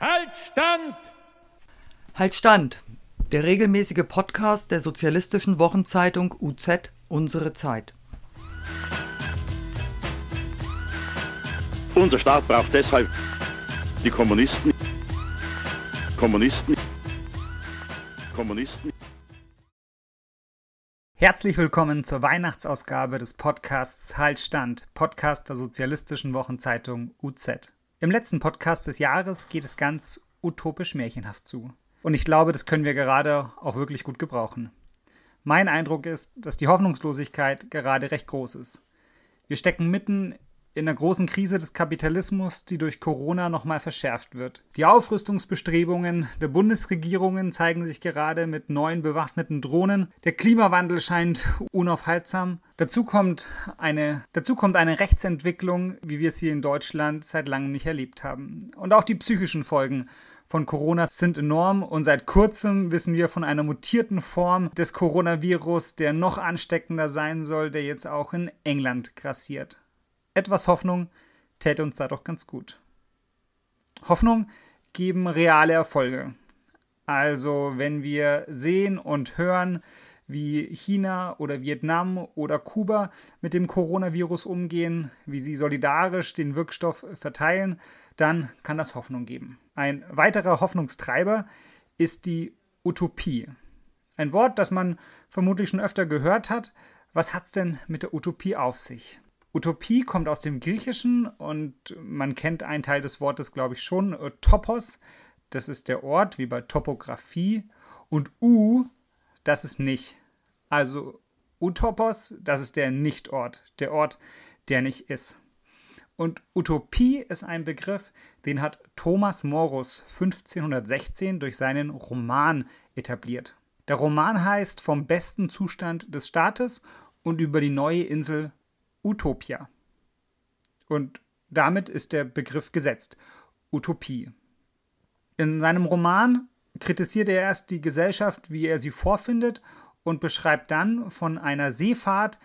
Halt Stand! Halt Stand! Der regelmäßige Podcast der sozialistischen Wochenzeitung UZ Unsere Zeit. Unser Staat braucht deshalb die Kommunisten. Kommunisten. Kommunisten. Herzlich willkommen zur Weihnachtsausgabe des Podcasts Halt Stand, Podcast der sozialistischen Wochenzeitung UZ. Im letzten Podcast des Jahres geht es ganz utopisch märchenhaft zu. Und ich glaube, das können wir gerade auch wirklich gut gebrauchen. Mein Eindruck ist, dass die Hoffnungslosigkeit gerade recht groß ist. Wir stecken mitten in der großen Krise des Kapitalismus, die durch Corona nochmal verschärft wird. Die Aufrüstungsbestrebungen der Bundesregierungen zeigen sich gerade mit neuen bewaffneten Drohnen. Der Klimawandel scheint unaufhaltsam. Dazu kommt eine, dazu kommt eine Rechtsentwicklung, wie wir sie in Deutschland seit langem nicht erlebt haben. Und auch die psychischen Folgen von Corona sind enorm und seit kurzem wissen wir von einer mutierten Form des Coronavirus, der noch ansteckender sein soll, der jetzt auch in England grassiert etwas Hoffnung täte uns da doch ganz gut. Hoffnung geben reale Erfolge. Also wenn wir sehen und hören, wie China oder Vietnam oder Kuba mit dem Coronavirus umgehen, wie sie solidarisch den Wirkstoff verteilen, dann kann das Hoffnung geben. Ein weiterer Hoffnungstreiber ist die Utopie. Ein Wort, das man vermutlich schon öfter gehört hat. Was hat es denn mit der Utopie auf sich? Utopie kommt aus dem Griechischen und man kennt einen Teil des Wortes, glaube ich, schon. Äh, Topos, das ist der Ort, wie bei Topographie. Und U, das ist nicht. Also Utopos, das ist der Nichtort, der Ort, der nicht ist. Und Utopie ist ein Begriff, den hat Thomas Morus 1516 durch seinen Roman etabliert. Der Roman heißt Vom besten Zustand des Staates und über die neue Insel Utopia. Und damit ist der Begriff gesetzt. Utopie. In seinem Roman kritisiert er erst die Gesellschaft, wie er sie vorfindet, und beschreibt dann von einer Seefahrt,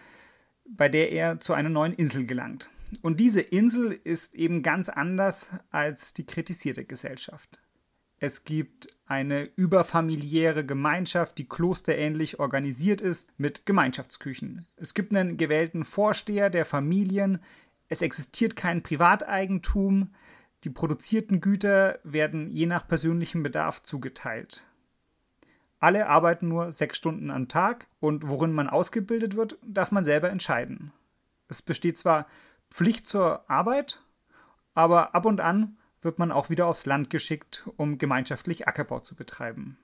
bei der er zu einer neuen Insel gelangt. Und diese Insel ist eben ganz anders als die kritisierte Gesellschaft. Es gibt eine überfamiliäre Gemeinschaft, die klosterähnlich organisiert ist, mit Gemeinschaftsküchen. Es gibt einen gewählten Vorsteher der Familien. Es existiert kein Privateigentum. Die produzierten Güter werden je nach persönlichem Bedarf zugeteilt. Alle arbeiten nur sechs Stunden am Tag und worin man ausgebildet wird, darf man selber entscheiden. Es besteht zwar Pflicht zur Arbeit, aber ab und an wird man auch wieder aufs Land geschickt, um gemeinschaftlich Ackerbau zu betreiben.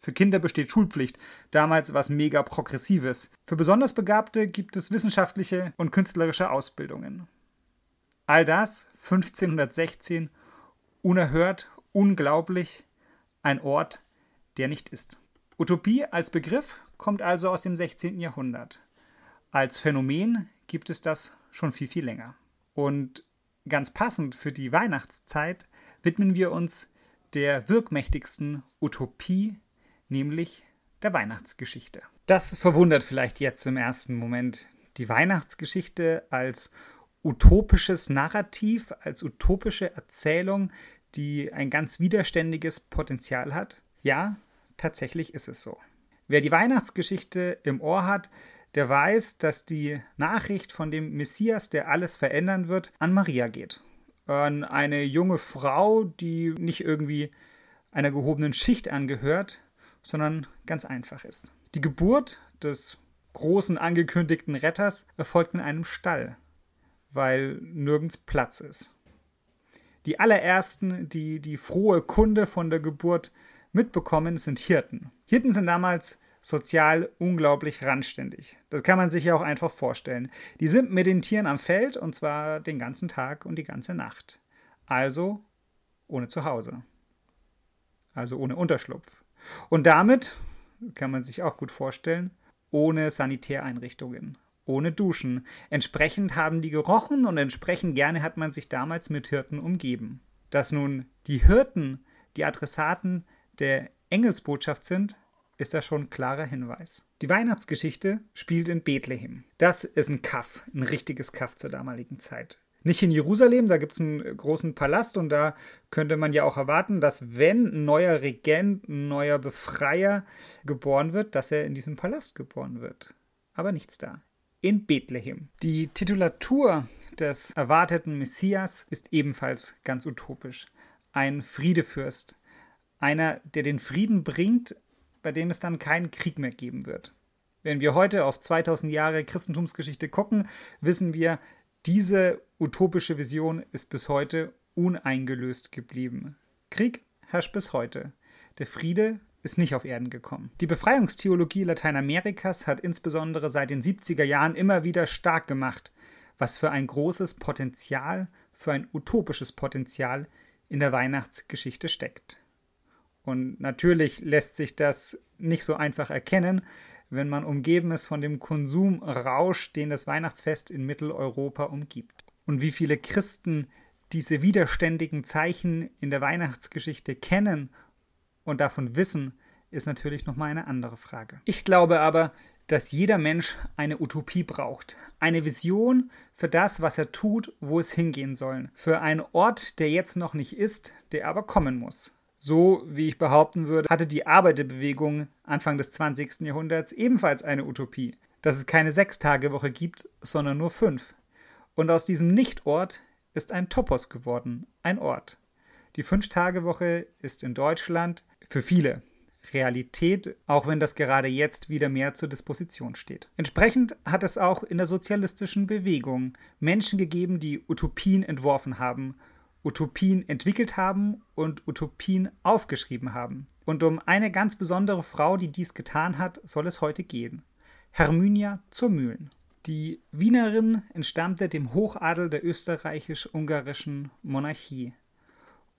Für Kinder besteht Schulpflicht, damals was mega progressives. Für besonders Begabte gibt es wissenschaftliche und künstlerische Ausbildungen. All das 1516 unerhört, unglaublich, ein Ort, der nicht ist. Utopie als Begriff kommt also aus dem 16. Jahrhundert. Als Phänomen gibt es das schon viel, viel länger. Und Ganz passend für die Weihnachtszeit widmen wir uns der wirkmächtigsten Utopie, nämlich der Weihnachtsgeschichte. Das verwundert vielleicht jetzt im ersten Moment. Die Weihnachtsgeschichte als utopisches Narrativ, als utopische Erzählung, die ein ganz widerständiges Potenzial hat. Ja, tatsächlich ist es so. Wer die Weihnachtsgeschichte im Ohr hat, der weiß, dass die Nachricht von dem Messias, der alles verändern wird, an Maria geht. An eine junge Frau, die nicht irgendwie einer gehobenen Schicht angehört, sondern ganz einfach ist. Die Geburt des großen angekündigten Retters erfolgt in einem Stall, weil nirgends Platz ist. Die allerersten, die die frohe Kunde von der Geburt mitbekommen, sind Hirten. Hirten sind damals sozial unglaublich randständig. Das kann man sich ja auch einfach vorstellen. Die sind mit den Tieren am Feld und zwar den ganzen Tag und die ganze Nacht. Also ohne Zuhause. Also ohne Unterschlupf. Und damit, kann man sich auch gut vorstellen, ohne Sanitäreinrichtungen, ohne Duschen. Entsprechend haben die gerochen und entsprechend gerne hat man sich damals mit Hirten umgeben. Dass nun die Hirten die Adressaten der Engelsbotschaft sind, ist das schon ein klarer Hinweis. Die Weihnachtsgeschichte spielt in Bethlehem. Das ist ein Kaff, ein richtiges Kaff zur damaligen Zeit. Nicht in Jerusalem, da gibt es einen großen Palast und da könnte man ja auch erwarten, dass wenn ein neuer Regent, ein neuer Befreier geboren wird, dass er in diesem Palast geboren wird. Aber nichts da. In Bethlehem. Die Titulatur des erwarteten Messias ist ebenfalls ganz utopisch. Ein Friedefürst. Einer, der den Frieden bringt, bei dem es dann keinen Krieg mehr geben wird. Wenn wir heute auf 2000 Jahre Christentumsgeschichte gucken, wissen wir, diese utopische Vision ist bis heute uneingelöst geblieben. Krieg herrscht bis heute. Der Friede ist nicht auf Erden gekommen. Die Befreiungstheologie Lateinamerikas hat insbesondere seit den 70er Jahren immer wieder stark gemacht, was für ein großes Potenzial, für ein utopisches Potenzial in der Weihnachtsgeschichte steckt. Und natürlich lässt sich das nicht so einfach erkennen, wenn man umgeben ist von dem Konsumrausch, den das Weihnachtsfest in Mitteleuropa umgibt. Und wie viele Christen diese widerständigen Zeichen in der Weihnachtsgeschichte kennen und davon wissen, ist natürlich nochmal eine andere Frage. Ich glaube aber, dass jeder Mensch eine Utopie braucht. Eine Vision für das, was er tut, wo es hingehen soll. Für einen Ort, der jetzt noch nicht ist, der aber kommen muss. So, wie ich behaupten würde, hatte die Arbeiterbewegung Anfang des 20. Jahrhunderts ebenfalls eine Utopie, dass es keine Sechstagewoche gibt, sondern nur fünf. Und aus diesem Nichtort ist ein Topos geworden, ein Ort. Die Fünf-Tage-Woche ist in Deutschland für viele Realität, auch wenn das gerade jetzt wieder mehr zur Disposition steht. Entsprechend hat es auch in der sozialistischen Bewegung Menschen gegeben, die Utopien entworfen haben Utopien entwickelt haben und Utopien aufgeschrieben haben. Und um eine ganz besondere Frau, die dies getan hat, soll es heute gehen. Hermünia zur Mühlen. Die Wienerin entstammte dem Hochadel der österreichisch-ungarischen Monarchie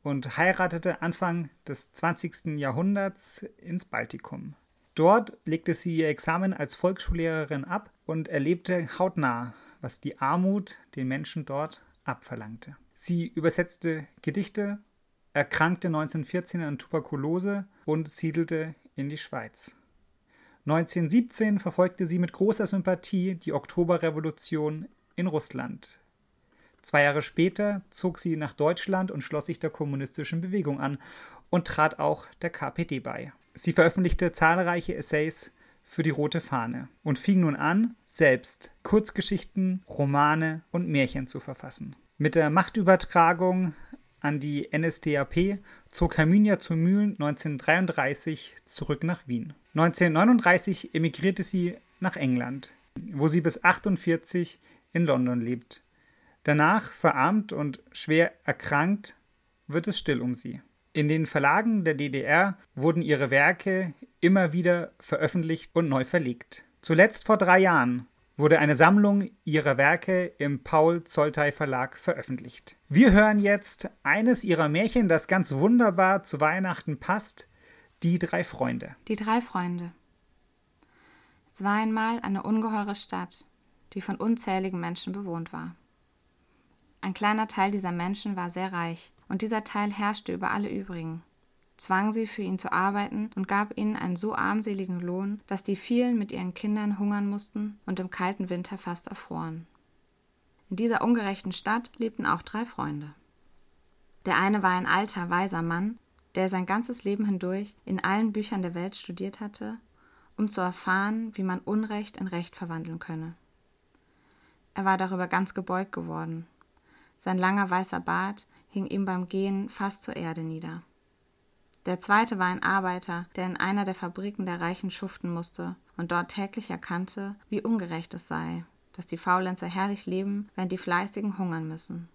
und heiratete Anfang des 20. Jahrhunderts ins Baltikum. Dort legte sie ihr Examen als Volksschullehrerin ab und erlebte hautnah, was die Armut den Menschen dort abverlangte. Sie übersetzte Gedichte, erkrankte 1914 an Tuberkulose und siedelte in die Schweiz. 1917 verfolgte sie mit großer Sympathie die Oktoberrevolution in Russland. Zwei Jahre später zog sie nach Deutschland und schloss sich der kommunistischen Bewegung an und trat auch der KPD bei. Sie veröffentlichte zahlreiche Essays für die Rote Fahne und fing nun an, selbst Kurzgeschichten, Romane und Märchen zu verfassen. Mit der Machtübertragung an die NSDAP zog Herminia zu Mühlen 1933 zurück nach Wien. 1939 emigrierte sie nach England, wo sie bis 1948 in London lebt. Danach, verarmt und schwer erkrankt, wird es still um sie. In den Verlagen der DDR wurden ihre Werke immer wieder veröffentlicht und neu verlegt. Zuletzt vor drei Jahren wurde eine Sammlung ihrer Werke im Paul Zoltei Verlag veröffentlicht. Wir hören jetzt eines ihrer Märchen, das ganz wunderbar zu Weihnachten passt, Die drei Freunde. Die drei Freunde. Es war einmal eine ungeheure Stadt, die von unzähligen Menschen bewohnt war. Ein kleiner Teil dieser Menschen war sehr reich, und dieser Teil herrschte über alle übrigen zwang sie für ihn zu arbeiten und gab ihnen einen so armseligen Lohn, dass die vielen mit ihren Kindern hungern mussten und im kalten Winter fast erfroren. In dieser ungerechten Stadt lebten auch drei Freunde. Der eine war ein alter, weiser Mann, der sein ganzes Leben hindurch in allen Büchern der Welt studiert hatte, um zu erfahren, wie man Unrecht in Recht verwandeln könne. Er war darüber ganz gebeugt geworden. Sein langer weißer Bart hing ihm beim Gehen fast zur Erde nieder. Der zweite war ein Arbeiter, der in einer der Fabriken der Reichen schuften musste und dort täglich erkannte, wie ungerecht es sei, dass die Faulenzer herrlich leben, während die Fleißigen hungern müssen.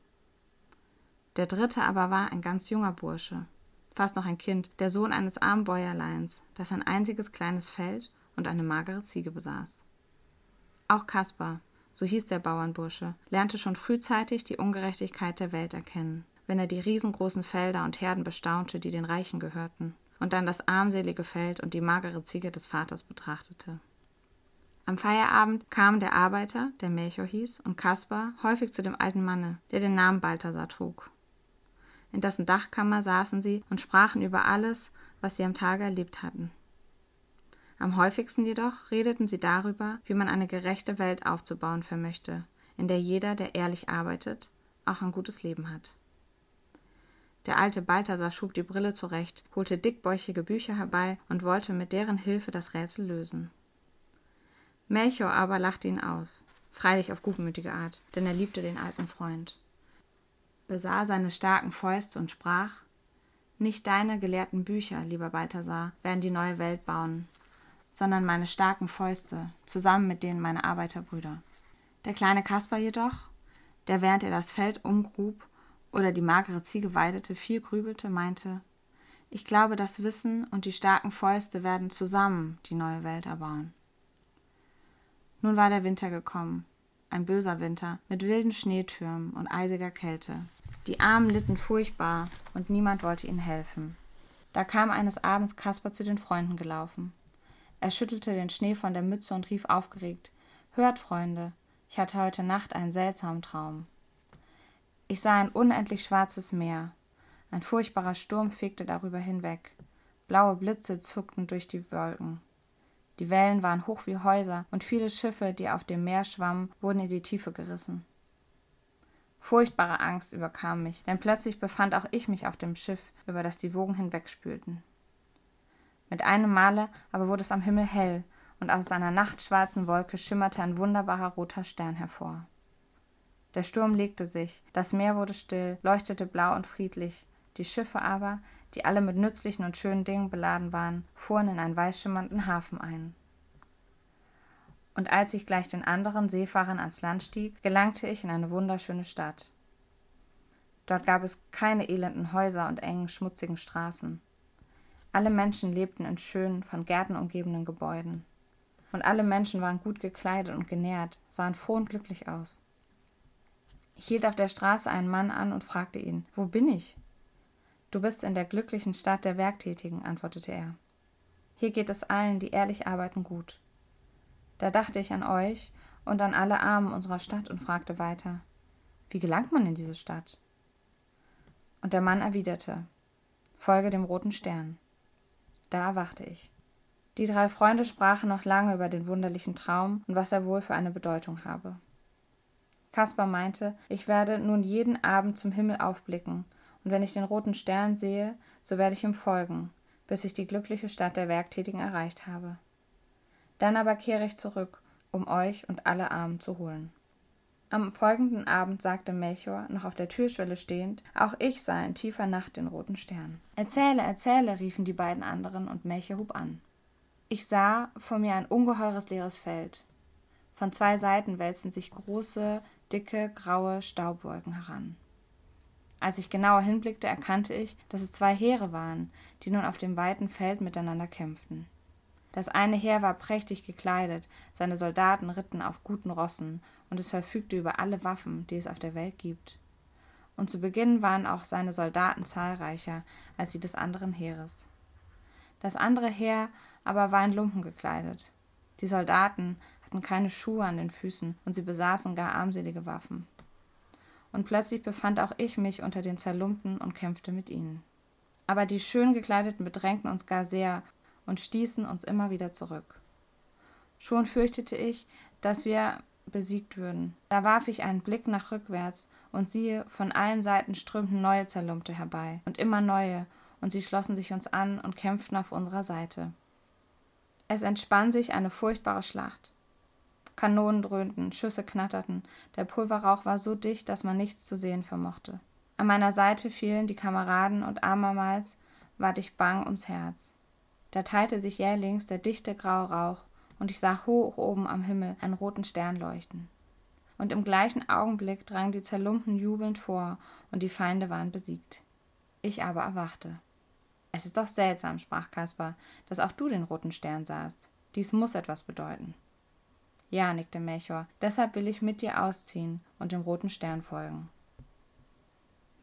Der dritte aber war ein ganz junger Bursche, fast noch ein Kind, der Sohn eines armen Bäuerleins, das ein einziges kleines Feld und eine magere Ziege besaß. Auch Kaspar, so hieß der Bauernbursche, lernte schon frühzeitig die Ungerechtigkeit der Welt erkennen wenn er die riesengroßen Felder und Herden bestaunte, die den Reichen gehörten, und dann das armselige Feld und die magere Ziege des Vaters betrachtete. Am Feierabend kam der Arbeiter, der Melchior hieß, und Kaspar häufig zu dem alten Manne, der den Namen Balthasar trug. In dessen Dachkammer saßen sie und sprachen über alles, was sie am Tage erlebt hatten. Am häufigsten jedoch redeten sie darüber, wie man eine gerechte Welt aufzubauen vermöchte, in der jeder, der ehrlich arbeitet, auch ein gutes Leben hat. Der alte Balthasar schob die Brille zurecht, holte dickbäuchige Bücher herbei und wollte mit deren Hilfe das Rätsel lösen. Melchior aber lachte ihn aus, freilich auf gutmütige Art, denn er liebte den alten Freund, besah seine starken Fäuste und sprach Nicht deine gelehrten Bücher, lieber Balthasar, werden die neue Welt bauen, sondern meine starken Fäuste, zusammen mit denen meiner Arbeiterbrüder. Der kleine Kaspar jedoch, der während er das Feld umgrub oder die magere Ziege weidete, viel grübelte, meinte, ich glaube, das Wissen und die starken Fäuste werden zusammen die neue Welt erbauen. Nun war der Winter gekommen, ein böser Winter, mit wilden Schneetürmen und eisiger Kälte. Die Armen litten furchtbar, und niemand wollte ihnen helfen. Da kam eines Abends Kaspar zu den Freunden gelaufen. Er schüttelte den Schnee von der Mütze und rief aufgeregt Hört, Freunde, ich hatte heute Nacht einen seltsamen Traum. Ich sah ein unendlich schwarzes Meer. Ein furchtbarer Sturm fegte darüber hinweg. Blaue Blitze zuckten durch die Wolken. Die Wellen waren hoch wie Häuser, und viele Schiffe, die auf dem Meer schwammen, wurden in die Tiefe gerissen. Furchtbare Angst überkam mich, denn plötzlich befand auch ich mich auf dem Schiff, über das die Wogen hinwegspülten. Mit einem Male aber wurde es am Himmel hell, und aus einer nachtschwarzen Wolke schimmerte ein wunderbarer roter Stern hervor. Der Sturm legte sich, das Meer wurde still, leuchtete blau und friedlich, die Schiffe aber, die alle mit nützlichen und schönen Dingen beladen waren, fuhren in einen weißschimmernden Hafen ein. Und als ich gleich den anderen Seefahrern ans Land stieg, gelangte ich in eine wunderschöne Stadt. Dort gab es keine elenden Häuser und engen, schmutzigen Straßen. Alle Menschen lebten in schönen, von Gärten umgebenen Gebäuden. Und alle Menschen waren gut gekleidet und genährt, sahen froh und glücklich aus. Ich hielt auf der Straße einen Mann an und fragte ihn, wo bin ich? Du bist in der glücklichen Stadt der Werktätigen, antwortete er. Hier geht es allen, die ehrlich arbeiten, gut. Da dachte ich an euch und an alle Armen unserer Stadt und fragte weiter, wie gelangt man in diese Stadt? Und der Mann erwiderte, folge dem roten Stern. Da erwachte ich. Die drei Freunde sprachen noch lange über den wunderlichen Traum und was er wohl für eine Bedeutung habe. Kaspar meinte, ich werde nun jeden Abend zum Himmel aufblicken, und wenn ich den roten Stern sehe, so werde ich ihm folgen, bis ich die glückliche Stadt der Werktätigen erreicht habe. Dann aber kehre ich zurück, um euch und alle Armen zu holen. Am folgenden Abend sagte Melchior, noch auf der Türschwelle stehend, auch ich sah in tiefer Nacht den roten Stern. Erzähle, erzähle, riefen die beiden anderen, und Melchior hub an. Ich sah vor mir ein ungeheures leeres Feld. Von zwei Seiten wälzten sich große, dicke, graue Staubwolken heran. Als ich genauer hinblickte, erkannte ich, dass es zwei Heere waren, die nun auf dem weiten Feld miteinander kämpften. Das eine Heer war prächtig gekleidet, seine Soldaten ritten auf guten Rossen, und es verfügte über alle Waffen, die es auf der Welt gibt. Und zu Beginn waren auch seine Soldaten zahlreicher als die des anderen Heeres. Das andere Heer aber war in Lumpen gekleidet. Die Soldaten hatten keine Schuhe an den Füßen und sie besaßen gar armselige Waffen. Und plötzlich befand auch ich mich unter den Zerlumpten und kämpfte mit ihnen. Aber die schön gekleideten bedrängten uns gar sehr und stießen uns immer wieder zurück. Schon fürchtete ich, dass wir besiegt würden. Da warf ich einen Blick nach rückwärts, und siehe, von allen Seiten strömten neue Zerlumpte herbei, und immer neue, und sie schlossen sich uns an und kämpften auf unserer Seite. Es entspann sich eine furchtbare Schlacht. Kanonen dröhnten, Schüsse knatterten, der Pulverrauch war so dicht, dass man nichts zu sehen vermochte. An meiner Seite fielen die Kameraden und abermals ward ich bang ums Herz. Da teilte sich jählings der dichte graue Rauch, und ich sah hoch oben am Himmel einen roten Stern leuchten. Und im gleichen Augenblick drangen die Zerlumpten jubelnd vor, und die Feinde waren besiegt. Ich aber erwachte. Es ist doch seltsam, sprach Kaspar, dass auch du den roten Stern sahst. Dies muss etwas bedeuten. Ja, nickte Melchior, deshalb will ich mit dir ausziehen und dem roten Stern folgen.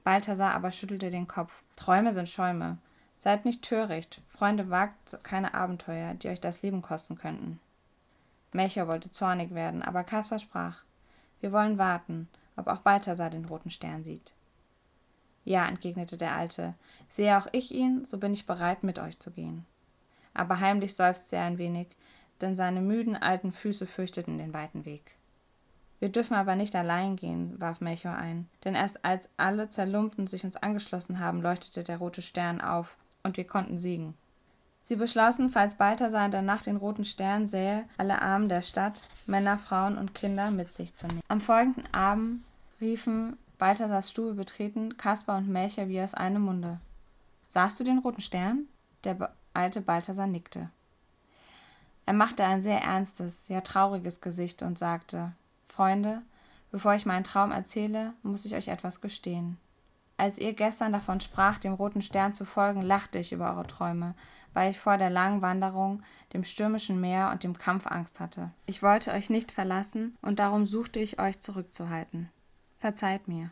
Balthasar aber schüttelte den Kopf. Träume sind Schäume. Seid nicht töricht, Freunde, wagt keine Abenteuer, die euch das Leben kosten könnten. Melchior wollte zornig werden, aber Kaspar sprach Wir wollen warten, ob auch Balthasar den roten Stern sieht. Ja, entgegnete der Alte, sehe auch ich ihn, so bin ich bereit, mit euch zu gehen. Aber heimlich seufzte er ein wenig, denn seine müden alten Füße fürchteten den weiten Weg. Wir dürfen aber nicht allein gehen, warf Melchior ein, denn erst als alle Zerlumpten sich uns angeschlossen haben, leuchtete der rote Stern auf, und wir konnten siegen. Sie beschlossen, falls Balthasar in der Nacht den roten Stern sähe, alle Armen der Stadt, Männer, Frauen und Kinder mit sich zu nehmen. Am folgenden Abend riefen Balthasars Stube betreten Kaspar und Melcher wie aus einem Munde. Sahst du den roten Stern? Der alte Balthasar nickte. Er machte ein sehr ernstes, ja trauriges Gesicht und sagte Freunde, bevor ich meinen Traum erzähle, muss ich euch etwas gestehen. Als ihr gestern davon sprach, dem roten Stern zu folgen, lachte ich über eure Träume, weil ich vor der langen Wanderung, dem stürmischen Meer und dem Kampf Angst hatte. Ich wollte euch nicht verlassen, und darum suchte ich euch zurückzuhalten. Verzeiht mir.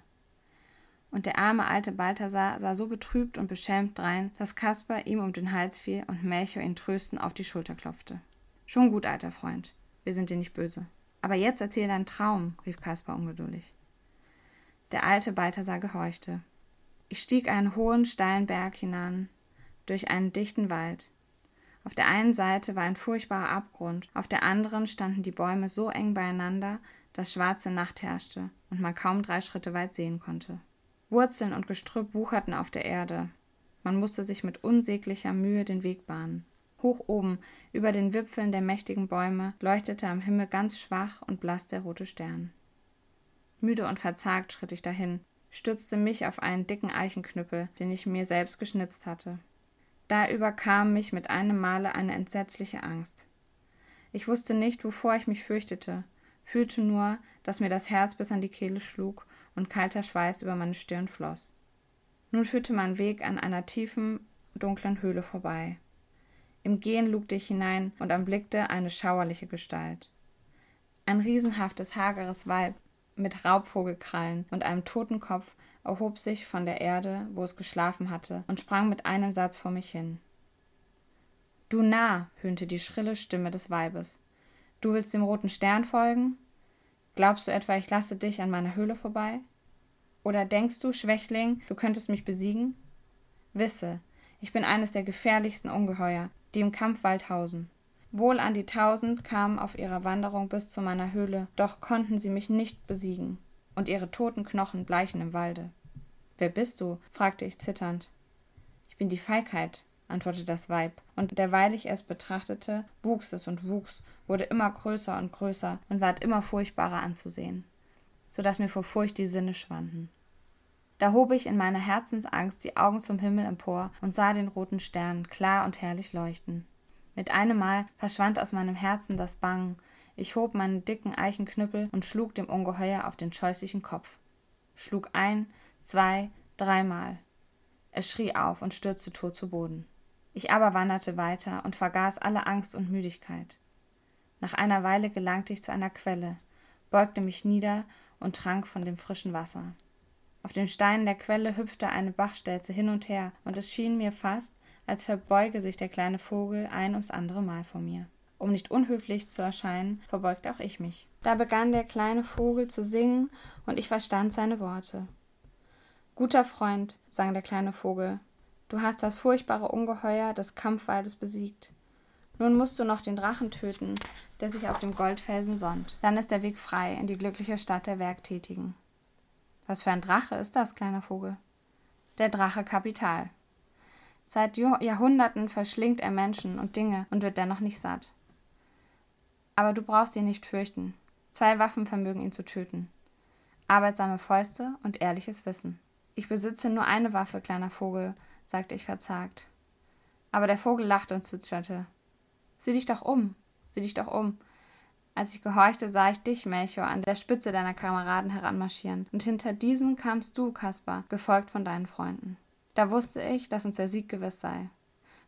Und der arme alte Balthasar sah so betrübt und beschämt drein, dass Kaspar ihm um den Hals fiel und Melchior ihn tröstend auf die Schulter klopfte. Schon gut, alter Freund. Wir sind dir nicht böse. Aber jetzt erzähl deinen Traum, rief Kaspar ungeduldig. Der alte Balthasar gehorchte. Ich stieg einen hohen, steilen Berg hinan, durch einen dichten Wald. Auf der einen Seite war ein furchtbarer Abgrund, auf der anderen standen die Bäume so eng beieinander, dass schwarze Nacht herrschte und man kaum drei Schritte weit sehen konnte. Wurzeln und Gestrüpp wucherten auf der Erde. Man musste sich mit unsäglicher Mühe den Weg bahnen. Hoch oben, über den Wipfeln der mächtigen Bäume, leuchtete am Himmel ganz schwach und blass der rote Stern. Müde und verzagt schritt ich dahin, stützte mich auf einen dicken Eichenknüppel, den ich mir selbst geschnitzt hatte. Da überkam mich mit einem Male eine entsetzliche Angst. Ich wusste nicht, wovor ich mich fürchtete, fühlte nur, dass mir das Herz bis an die Kehle schlug und kalter Schweiß über meine Stirn floss. Nun führte mein Weg an einer tiefen, dunklen Höhle vorbei. Im Gehen lugte ich hinein und erblickte eine schauerliche Gestalt. Ein riesenhaftes, hageres Weib mit Raubvogelkrallen und einem Totenkopf erhob sich von der Erde, wo es geschlafen hatte, und sprang mit einem Satz vor mich hin. Du Narr, höhnte die schrille Stimme des Weibes. Du willst dem roten Stern folgen? Glaubst du etwa, ich lasse dich an meiner Höhle vorbei? Oder denkst du, Schwächling, du könntest mich besiegen? Wisse, ich bin eines der gefährlichsten Ungeheuer, die im Kampfwald hausen. Wohl an die tausend kamen auf ihrer Wanderung bis zu meiner Höhle, doch konnten sie mich nicht besiegen, und ihre toten Knochen bleichen im Walde. Wer bist du? fragte ich zitternd. Ich bin die Feigheit, antwortete das Weib, und derweil ich es betrachtete, wuchs es und wuchs, wurde immer größer und größer und ward immer furchtbarer anzusehen, so dass mir vor Furcht die Sinne schwanden. Da hob ich in meiner Herzensangst die Augen zum Himmel empor und sah den roten Stern klar und herrlich leuchten. Mit einem Mal verschwand aus meinem Herzen das Bangen. Ich hob meinen dicken Eichenknüppel und schlug dem Ungeheuer auf den scheußlichen Kopf. Schlug ein, zwei, dreimal. Es schrie auf und stürzte tot zu Boden. Ich aber wanderte weiter und vergaß alle Angst und Müdigkeit. Nach einer Weile gelangte ich zu einer Quelle, beugte mich nieder und trank von dem frischen Wasser. Auf den Steinen der Quelle hüpfte eine Bachstelze hin und her, und es schien mir fast, als verbeuge sich der kleine Vogel ein ums andere Mal vor mir. Um nicht unhöflich zu erscheinen, verbeugte auch ich mich. Da begann der kleine Vogel zu singen, und ich verstand seine Worte. Guter Freund, sang der kleine Vogel, du hast das furchtbare Ungeheuer des Kampfwaldes besiegt. Nun musst du noch den Drachen töten, der sich auf dem Goldfelsen sonnt. Dann ist der Weg frei in die glückliche Stadt der Werktätigen. Was für ein Drache ist das, kleiner Vogel? Der Drache Kapital. Seit Jahrhunderten verschlingt er Menschen und Dinge und wird dennoch nicht satt. Aber du brauchst ihn nicht fürchten. Zwei Waffen vermögen ihn zu töten. Arbeitsame Fäuste und ehrliches Wissen. Ich besitze nur eine Waffe, kleiner Vogel, sagte ich verzagt. Aber der Vogel lachte und zwitscherte. Sieh dich doch um, sieh dich doch um. Als ich gehorchte, sah ich dich, Melchior, an der Spitze deiner Kameraden heranmarschieren, und hinter diesen kamst du, Kaspar, gefolgt von deinen Freunden. Da wusste ich, dass uns der Sieg gewiss sei.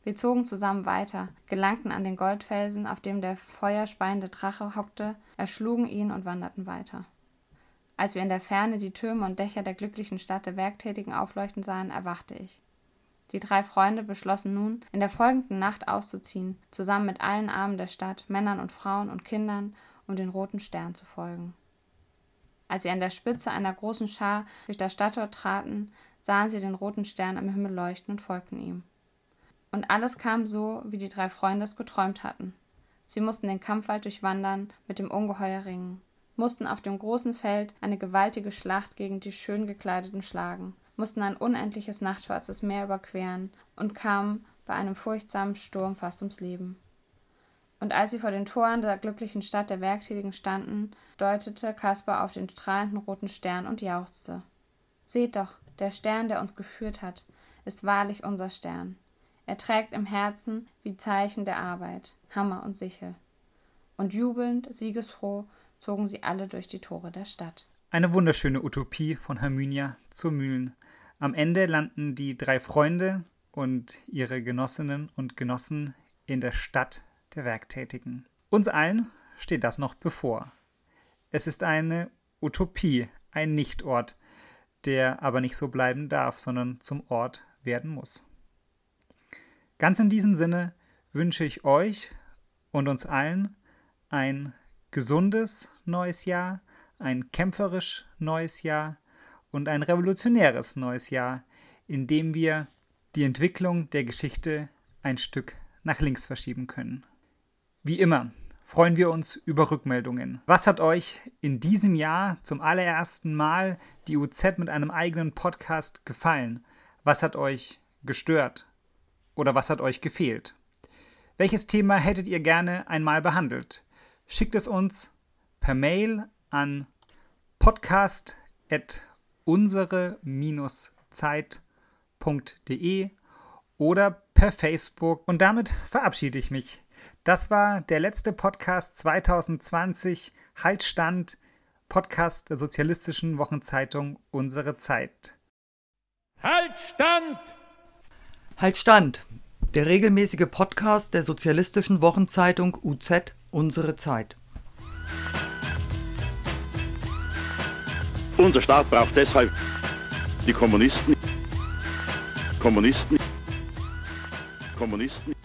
Wir zogen zusammen weiter, gelangten an den Goldfelsen, auf dem der feuerspeiende Drache hockte, erschlugen ihn und wanderten weiter. Als wir in der Ferne die Türme und Dächer der glücklichen Stadt der Werktätigen aufleuchten sahen, erwachte ich. Die drei Freunde beschlossen nun, in der folgenden Nacht auszuziehen, zusammen mit allen Armen der Stadt, Männern und Frauen und Kindern, um den roten Stern zu folgen. Als sie an der Spitze einer großen Schar durch das Stadttor traten, sahen sie den roten Stern am Himmel leuchten und folgten ihm. Und alles kam so, wie die drei Freunde es geträumt hatten. Sie mussten den Kampfwald durchwandern, mit dem Ungeheuer ringen. mussten auf dem großen Feld eine gewaltige Schlacht gegen die schön gekleideten schlagen, mussten ein unendliches nachtschwarzes Meer überqueren und kamen bei einem furchtsamen Sturm fast ums Leben. Und als sie vor den Toren der glücklichen Stadt der Werktätigen standen, deutete Kaspar auf den strahlenden roten Stern und jauchzte. Seht doch, der Stern, der uns geführt hat, ist wahrlich unser Stern. Er trägt im Herzen wie Zeichen der Arbeit Hammer und Sichel. Und jubelnd, siegesfroh, zogen sie alle durch die Tore der Stadt. Eine wunderschöne Utopie von Hermynia zu Mühlen. Am Ende landen die drei Freunde und ihre Genossinnen und Genossen in der Stadt der Werktätigen. Uns allen steht das noch bevor. Es ist eine Utopie, ein Nichtort, der aber nicht so bleiben darf, sondern zum Ort werden muss. Ganz in diesem Sinne wünsche ich euch und uns allen ein gesundes neues Jahr, ein kämpferisch neues Jahr und ein revolutionäres neues Jahr, in dem wir die Entwicklung der Geschichte ein Stück nach links verschieben können. Wie immer freuen wir uns über Rückmeldungen. Was hat euch in diesem Jahr zum allerersten Mal die UZ mit einem eigenen Podcast gefallen? Was hat euch gestört? Oder was hat euch gefehlt? Welches Thema hättet ihr gerne einmal behandelt? Schickt es uns per Mail an podcast.unsere-zeit.de oder per Facebook. Und damit verabschiede ich mich. Das war der letzte Podcast 2020, Haltstand, Podcast der sozialistischen Wochenzeitung Unsere Zeit. Haltstand! Haltstand, der regelmäßige Podcast der sozialistischen Wochenzeitung UZ Unsere Zeit. Unser Staat braucht deshalb die Kommunisten. Kommunisten. Kommunisten.